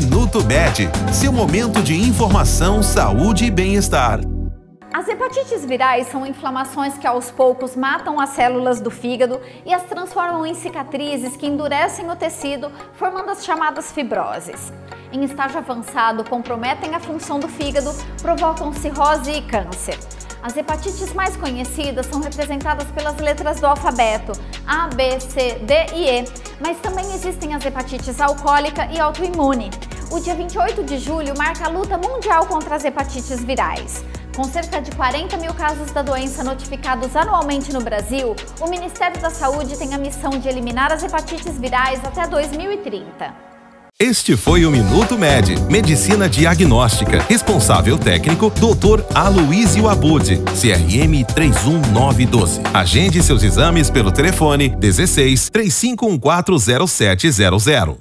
Minuto Med, seu momento de informação, saúde e bem-estar. As hepatites virais são inflamações que aos poucos matam as células do fígado e as transformam em cicatrizes que endurecem o tecido, formando as chamadas fibroses. Em estágio avançado, comprometem a função do fígado, provocam cirrose e câncer. As hepatites mais conhecidas são representadas pelas letras do alfabeto A, B, C, D e E, mas também existem as hepatites alcoólica e autoimune. O dia 28 de julho marca a luta mundial contra as hepatites virais. Com cerca de 40 mil casos da doença notificados anualmente no Brasil, o Ministério da Saúde tem a missão de eliminar as hepatites virais até 2030. Este foi o Minuto Med, Medicina Diagnóstica. Responsável técnico, Dr. Aloysio Abud, CRM 31912. Agende seus exames pelo telefone 16 35140700.